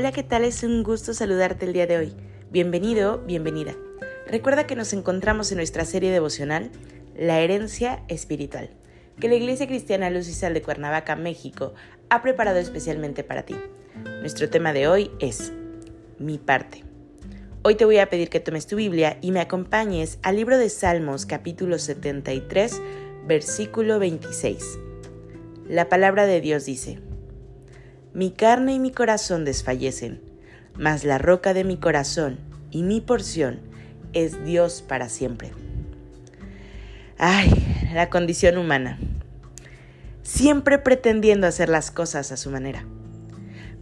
Hola, ¿qué tal? Es un gusto saludarte el día de hoy. Bienvenido, bienvenida. Recuerda que nos encontramos en nuestra serie devocional La herencia espiritual, que la Iglesia Cristiana Luz y Sal de Cuernavaca, México, ha preparado especialmente para ti. Nuestro tema de hoy es Mi parte. Hoy te voy a pedir que tomes tu Biblia y me acompañes al libro de Salmos capítulo 73, versículo 26. La palabra de Dios dice, mi carne y mi corazón desfallecen, mas la roca de mi corazón y mi porción es Dios para siempre. Ay, la condición humana. Siempre pretendiendo hacer las cosas a su manera.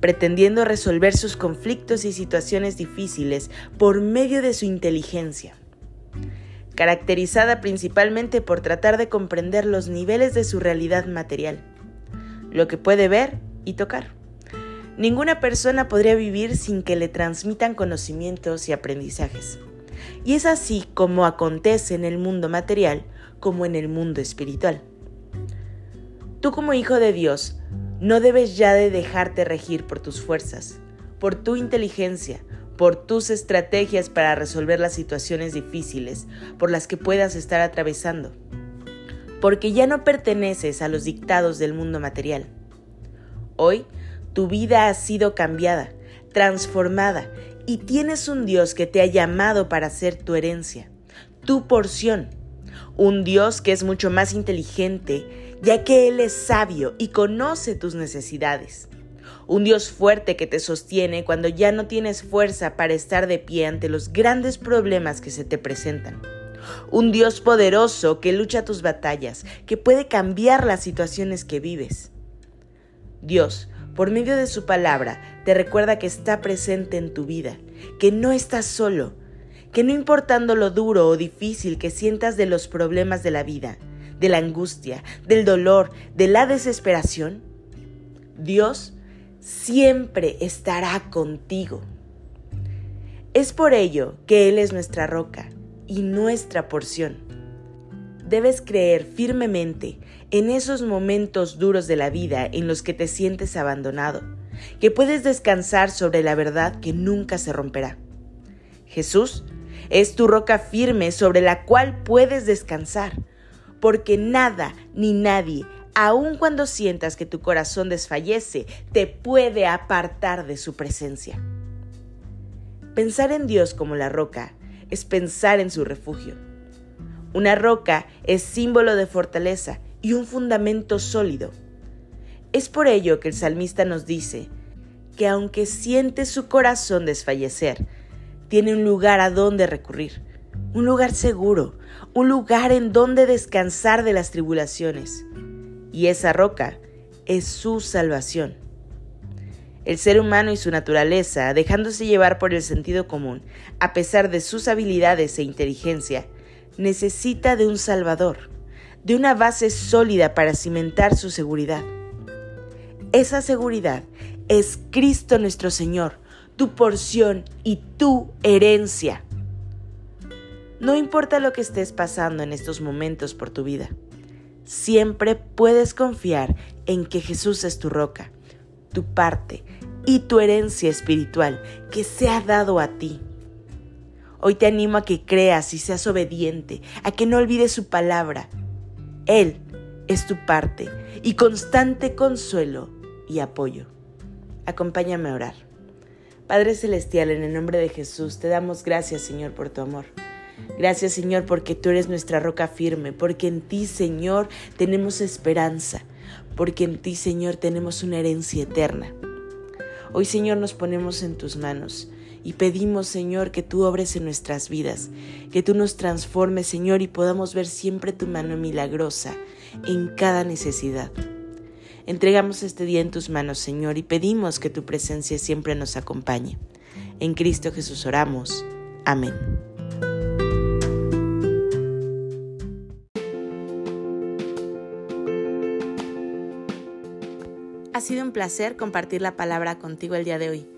Pretendiendo resolver sus conflictos y situaciones difíciles por medio de su inteligencia. Caracterizada principalmente por tratar de comprender los niveles de su realidad material. Lo que puede ver y tocar Ninguna persona podría vivir sin que le transmitan conocimientos y aprendizajes. Y es así como acontece en el mundo material como en el mundo espiritual. Tú como hijo de Dios no debes ya de dejarte regir por tus fuerzas, por tu inteligencia, por tus estrategias para resolver las situaciones difíciles por las que puedas estar atravesando, porque ya no perteneces a los dictados del mundo material. Hoy tu vida ha sido cambiada, transformada y tienes un Dios que te ha llamado para ser tu herencia, tu porción. Un Dios que es mucho más inteligente, ya que Él es sabio y conoce tus necesidades. Un Dios fuerte que te sostiene cuando ya no tienes fuerza para estar de pie ante los grandes problemas que se te presentan. Un Dios poderoso que lucha tus batallas, que puede cambiar las situaciones que vives. Dios, por medio de su palabra, te recuerda que está presente en tu vida, que no estás solo, que no importando lo duro o difícil que sientas de los problemas de la vida, de la angustia, del dolor, de la desesperación, Dios siempre estará contigo. Es por ello que Él es nuestra roca y nuestra porción debes creer firmemente en esos momentos duros de la vida en los que te sientes abandonado, que puedes descansar sobre la verdad que nunca se romperá. Jesús es tu roca firme sobre la cual puedes descansar, porque nada ni nadie, aun cuando sientas que tu corazón desfallece, te puede apartar de su presencia. Pensar en Dios como la roca es pensar en su refugio una roca es símbolo de fortaleza y un fundamento sólido. Es por ello que el salmista nos dice que aunque siente su corazón desfallecer, tiene un lugar a donde recurrir, un lugar seguro, un lugar en donde descansar de las tribulaciones. Y esa roca es su salvación. El ser humano y su naturaleza, dejándose llevar por el sentido común, a pesar de sus habilidades e inteligencia, necesita de un Salvador, de una base sólida para cimentar su seguridad. Esa seguridad es Cristo nuestro Señor, tu porción y tu herencia. No importa lo que estés pasando en estos momentos por tu vida, siempre puedes confiar en que Jesús es tu roca, tu parte y tu herencia espiritual que se ha dado a ti. Hoy te animo a que creas y seas obediente, a que no olvides su palabra. Él es tu parte y constante consuelo y apoyo. Acompáñame a orar. Padre Celestial, en el nombre de Jesús, te damos gracias, Señor, por tu amor. Gracias, Señor, porque tú eres nuestra roca firme, porque en ti, Señor, tenemos esperanza, porque en ti, Señor, tenemos una herencia eterna. Hoy, Señor, nos ponemos en tus manos y pedimos, Señor, que tú obres en nuestras vidas, que tú nos transformes, Señor, y podamos ver siempre tu mano milagrosa en cada necesidad. Entregamos este día en tus manos, Señor, y pedimos que tu presencia siempre nos acompañe. En Cristo Jesús oramos. Amén. Ha sido un placer compartir la palabra contigo el día de hoy.